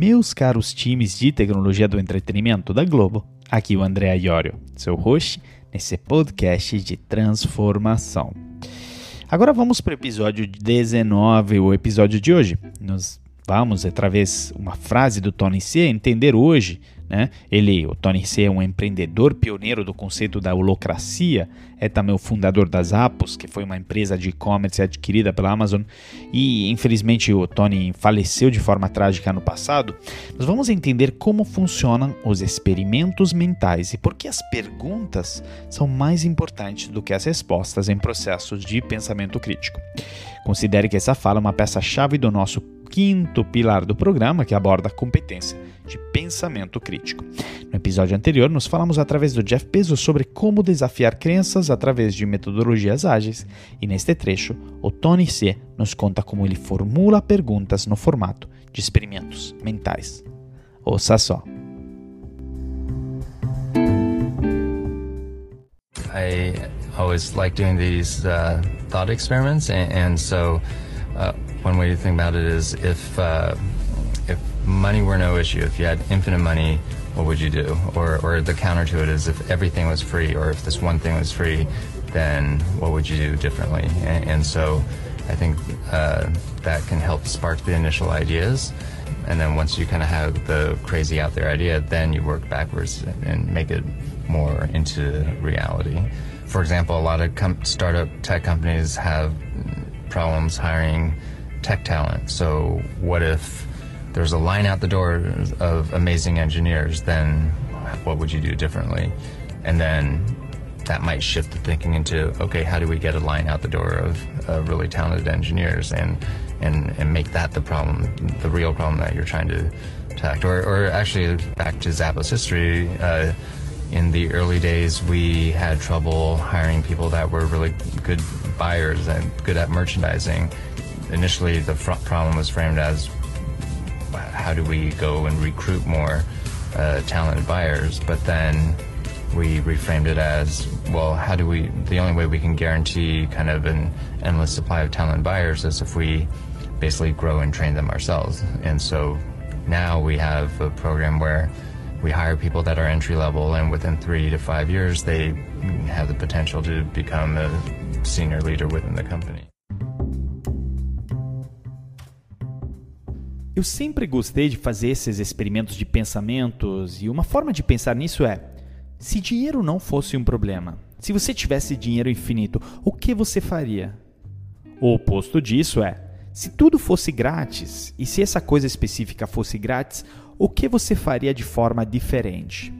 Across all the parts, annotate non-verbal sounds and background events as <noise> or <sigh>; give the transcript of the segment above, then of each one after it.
meus caros times de tecnologia do entretenimento da Globo. Aqui o André Iorio, seu host nesse podcast de transformação. Agora vamos para o episódio 19, o episódio de hoje. Nós vamos, através de uma frase do Tony C, entender hoje né? Ele, o Tony C, é um empreendedor pioneiro do conceito da holocracia, é também o fundador das Apos, que foi uma empresa de e-commerce adquirida pela Amazon, e infelizmente o Tony faleceu de forma trágica no passado. Nós vamos entender como funcionam os experimentos mentais e por que as perguntas são mais importantes do que as respostas em processos de pensamento crítico. Considere que essa fala é uma peça-chave do nosso quinto pilar do programa, que aborda a competência de pensamento crítico. No episódio anterior, nos falamos através do Jeff Bezos sobre como desafiar crenças através de metodologias ágeis, e neste trecho, o Tony C nos conta como ele formula perguntas no formato de experimentos mentais. Ouça só. I always like doing these uh, thought experiments, and, and so uh, one way to think about it is if uh, if money were no issue, if you had infinite money, what would you do? Or or the counter to it is if everything was free, or if this one thing was free, then what would you do differently? And, and so I think uh, that can help spark the initial ideas. And then once you kind of have the crazy out there idea, then you work backwards and make it more into reality. For example, a lot of startup tech companies have problems hiring tech talent. So what if there's a line out the door of amazing engineers? Then what would you do differently? And then that might shift the thinking into okay, how do we get a line out the door of, really talented engineers and and and make that the problem, the real problem that you're trying to tackle. Or or actually back to Zappos history. Uh, in the early days, we had trouble hiring people that were really good buyers and good at merchandising initially the front problem was framed as how do we go and recruit more uh, talented buyers, but then we reframed it as well how do we the only way we can guarantee kind of an endless supply of talented buyers is if we basically grow and train them ourselves. And so now we have a program where we hire people that are entry level and within three to five years they have the potential to become a senior leader within the company Eu sempre gostei de fazer esses experimentos de pensamentos e uma forma de pensar nisso é: se dinheiro não fosse um problema, se você tivesse dinheiro infinito, o que você faria? O oposto disso é: se tudo fosse grátis e se essa coisa específica fosse grátis, o que você faria de forma diferente?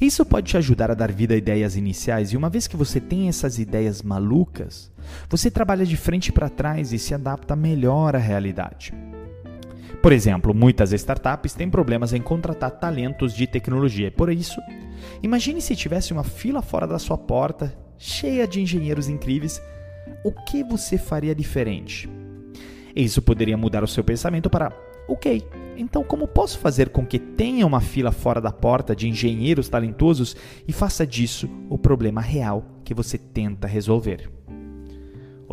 Isso pode te ajudar a dar vida a ideias iniciais, e uma vez que você tem essas ideias malucas, você trabalha de frente para trás e se adapta melhor à realidade. Por exemplo, muitas startups têm problemas em contratar talentos de tecnologia. Por isso, imagine se tivesse uma fila fora da sua porta, cheia de engenheiros incríveis, o que você faria diferente? Isso poderia mudar o seu pensamento para: ok, então como posso fazer com que tenha uma fila fora da porta de engenheiros talentosos e faça disso o problema real que você tenta resolver?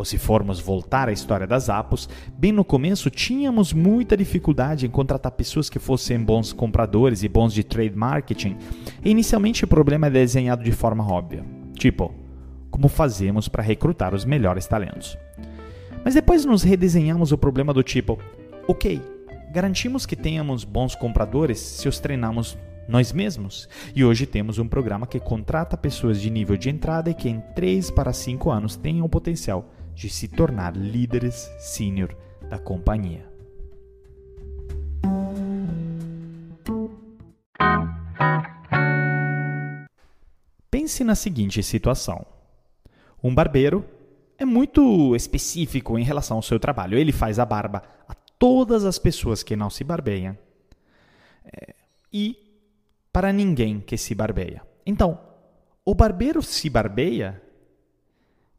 Ou se formos voltar à história das Apos, bem no começo tínhamos muita dificuldade em contratar pessoas que fossem bons compradores e bons de trade marketing. E inicialmente o problema é desenhado de forma óbvia. Tipo, como fazemos para recrutar os melhores talentos? Mas depois nos redesenhamos o problema do tipo, ok, garantimos que tenhamos bons compradores se os treinamos nós mesmos. E hoje temos um programa que contrata pessoas de nível de entrada e que em 3 para 5 anos tenham o potencial de se tornar líderes sênior da companhia. Pense na seguinte situação: um barbeiro é muito específico em relação ao seu trabalho. Ele faz a barba a todas as pessoas que não se barbeiam é, e para ninguém que se barbeia. Então, o barbeiro se barbeia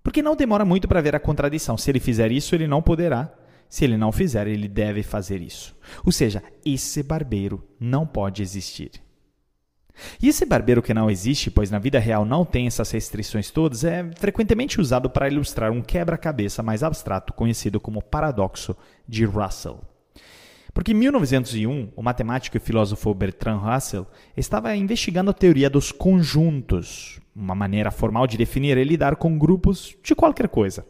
porque não demora muito para ver a contradição. Se ele fizer isso, ele não poderá. Se ele não fizer, ele deve fazer isso. Ou seja, esse barbeiro não pode existir. E esse barbeiro que não existe, pois na vida real não tem essas restrições todas, é frequentemente usado para ilustrar um quebra-cabeça mais abstrato conhecido como paradoxo de Russell. Porque em 1901, o matemático e filósofo Bertrand Russell estava investigando a teoria dos conjuntos, uma maneira formal de definir e lidar com grupos de qualquer coisa.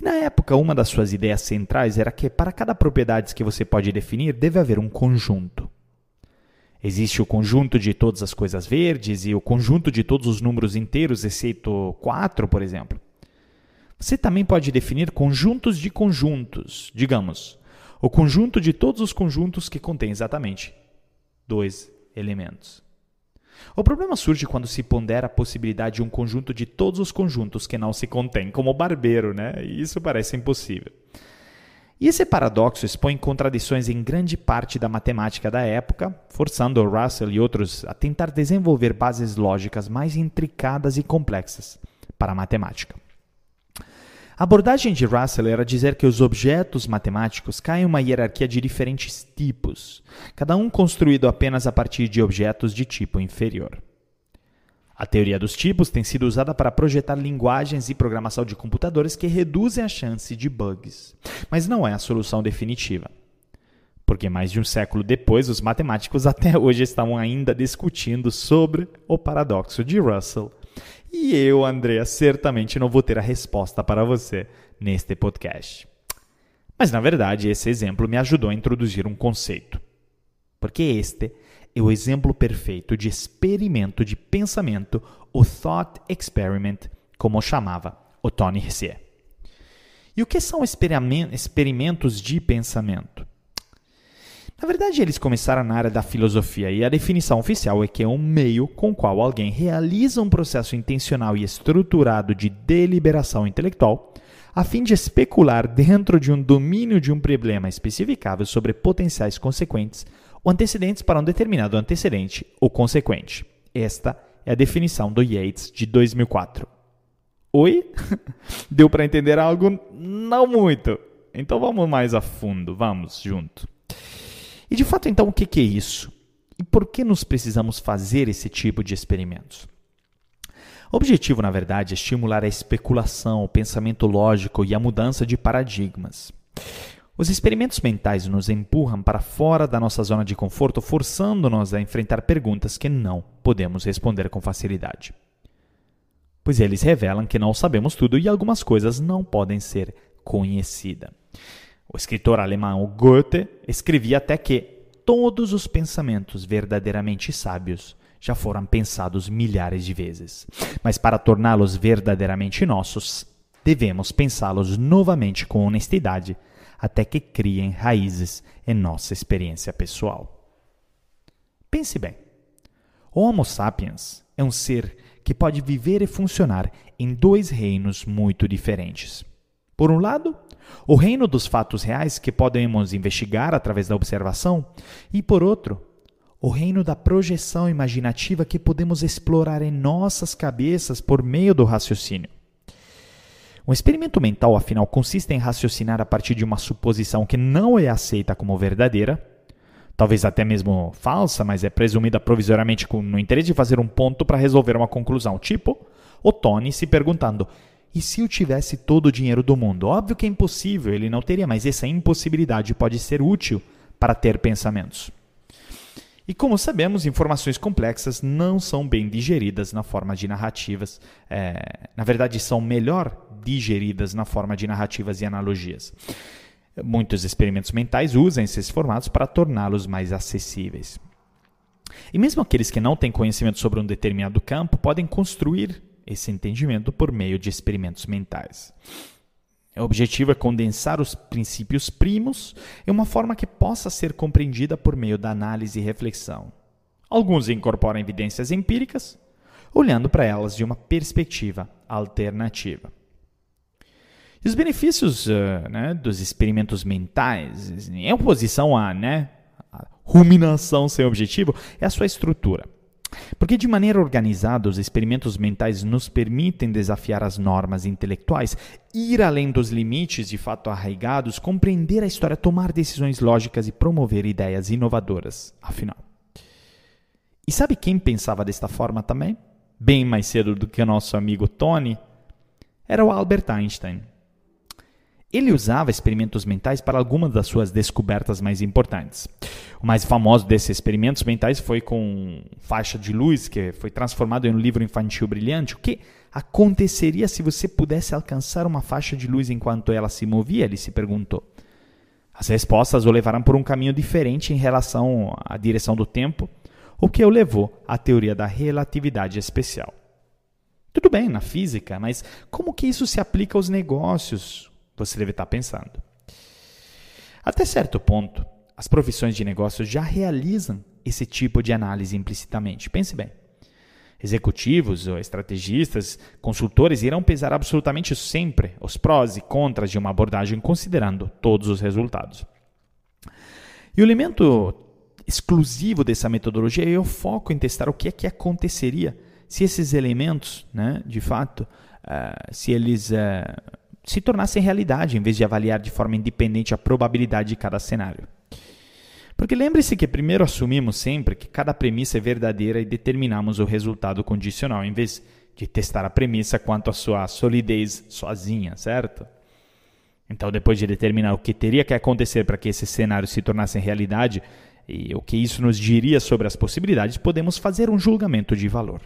E na época, uma das suas ideias centrais era que para cada propriedade que você pode definir, deve haver um conjunto. Existe o conjunto de todas as coisas verdes e o conjunto de todos os números inteiros, exceto 4, por exemplo. Você também pode definir conjuntos de conjuntos, digamos, o conjunto de todos os conjuntos que contém exatamente dois elementos. O problema surge quando se pondera a possibilidade de um conjunto de todos os conjuntos que não se contém, como o barbeiro, né? Isso parece impossível. E esse paradoxo expõe contradições em grande parte da matemática da época, forçando Russell e outros a tentar desenvolver bases lógicas mais intricadas e complexas para a matemática. A abordagem de Russell era dizer que os objetos matemáticos caem em uma hierarquia de diferentes tipos, cada um construído apenas a partir de objetos de tipo inferior. A teoria dos tipos tem sido usada para projetar linguagens e programação de computadores que reduzem a chance de bugs, mas não é a solução definitiva. Porque mais de um século depois, os matemáticos até hoje estão ainda discutindo sobre o paradoxo de Russell e eu, Andrea, certamente não vou ter a resposta para você neste podcast. Mas na verdade, esse exemplo me ajudou a introduzir um conceito. Porque este é o exemplo perfeito de experimento de pensamento, o thought experiment, como chamava o Tony Hsieh. E o que são experimentos de pensamento? Na verdade, eles começaram na área da filosofia e a definição oficial é que é um meio com o qual alguém realiza um processo intencional e estruturado de deliberação intelectual a fim de especular dentro de um domínio de um problema especificável sobre potenciais consequentes ou antecedentes para um determinado antecedente ou consequente. Esta é a definição do Yates de 2004. Oi? <laughs> Deu para entender algo? Não muito. Então vamos mais a fundo, vamos junto. E de fato, então, o que é isso? E por que nos precisamos fazer esse tipo de experimentos? O objetivo, na verdade, é estimular a especulação, o pensamento lógico e a mudança de paradigmas. Os experimentos mentais nos empurram para fora da nossa zona de conforto, forçando-nos a enfrentar perguntas que não podemos responder com facilidade. Pois eles revelam que não sabemos tudo e algumas coisas não podem ser conhecidas. O escritor alemão Goethe escrevia até que todos os pensamentos verdadeiramente sábios já foram pensados milhares de vezes. Mas para torná-los verdadeiramente nossos, devemos pensá-los novamente com honestidade até que criem raízes em nossa experiência pessoal. Pense bem. O Homo sapiens é um ser que pode viver e funcionar em dois reinos muito diferentes. Por um lado, o reino dos fatos reais que podemos investigar através da observação, e por outro, o reino da projeção imaginativa que podemos explorar em nossas cabeças por meio do raciocínio. Um experimento mental, afinal, consiste em raciocinar a partir de uma suposição que não é aceita como verdadeira, talvez até mesmo falsa, mas é presumida provisoriamente no interesse de fazer um ponto para resolver uma conclusão, tipo o Tony se perguntando: e se eu tivesse todo o dinheiro do mundo? Óbvio que é impossível, ele não teria, mas essa impossibilidade pode ser útil para ter pensamentos. E como sabemos, informações complexas não são bem digeridas na forma de narrativas. É, na verdade, são melhor digeridas na forma de narrativas e analogias. Muitos experimentos mentais usam esses formatos para torná-los mais acessíveis. E mesmo aqueles que não têm conhecimento sobre um determinado campo podem construir esse entendimento por meio de experimentos mentais. O objetivo é condensar os princípios primos em uma forma que possa ser compreendida por meio da análise e reflexão. Alguns incorporam evidências empíricas, olhando para elas de uma perspectiva alternativa. E os benefícios uh, né, dos experimentos mentais, em oposição à né, ruminação sem objetivo, é a sua estrutura. Porque, de maneira organizada, os experimentos mentais nos permitem desafiar as normas intelectuais, ir além dos limites de fato arraigados, compreender a história, tomar decisões lógicas e promover ideias inovadoras, afinal. E sabe quem pensava desta forma também? Bem mais cedo do que o nosso amigo Tony? Era o Albert Einstein. Ele usava experimentos mentais para algumas das suas descobertas mais importantes. O mais famoso desses experimentos mentais foi com faixa de luz, que foi transformado em um livro infantil brilhante. O que aconteceria se você pudesse alcançar uma faixa de luz enquanto ela se movia? Ele se perguntou. As respostas o levaram por um caminho diferente em relação à direção do tempo, o que o levou à teoria da relatividade especial. Tudo bem na física, mas como que isso se aplica aos negócios? você deve estar pensando. Até certo ponto, as profissões de negócios já realizam esse tipo de análise implicitamente. Pense bem. Executivos estrategistas, consultores irão pesar absolutamente sempre os prós e contras de uma abordagem considerando todos os resultados. E o elemento exclusivo dessa metodologia é o foco em testar o que é que aconteceria se esses elementos, né, de fato, uh, se eles uh, se tornassem realidade, em vez de avaliar de forma independente a probabilidade de cada cenário. Porque lembre-se que primeiro assumimos sempre que cada premissa é verdadeira e determinamos o resultado condicional, em vez de testar a premissa quanto à sua solidez sozinha, certo? Então, depois de determinar o que teria que acontecer para que esse cenário se tornasse realidade e o que isso nos diria sobre as possibilidades, podemos fazer um julgamento de valor.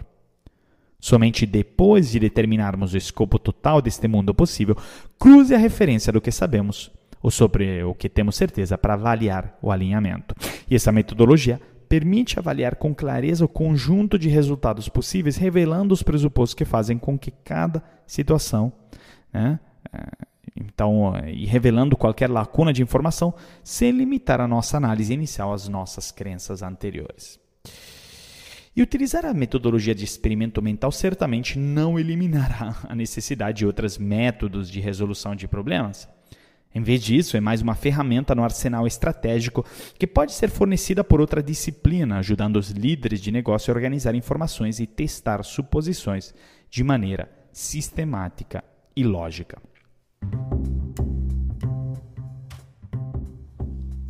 Somente depois de determinarmos o escopo total deste mundo possível, cruze a referência do que sabemos ou sobre o que temos certeza para avaliar o alinhamento. E essa metodologia permite avaliar com clareza o conjunto de resultados possíveis, revelando os pressupostos que fazem com que cada situação, né, eh, então, e revelando qualquer lacuna de informação, sem limitar a nossa análise inicial às nossas crenças anteriores. E utilizar a metodologia de experimento mental certamente não eliminará a necessidade de outros métodos de resolução de problemas. Em vez disso, é mais uma ferramenta no arsenal estratégico que pode ser fornecida por outra disciplina, ajudando os líderes de negócio a organizar informações e testar suposições de maneira sistemática e lógica.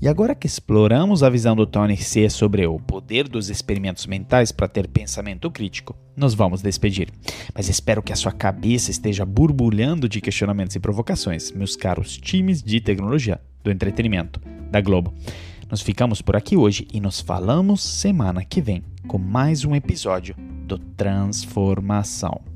E agora que exploramos a visão do Tony C sobre o poder dos experimentos mentais para ter pensamento crítico, nos vamos despedir. Mas espero que a sua cabeça esteja borbulhando de questionamentos e provocações, meus caros times de tecnologia, do entretenimento, da Globo. Nós ficamos por aqui hoje e nos falamos semana que vem com mais um episódio do Transformação.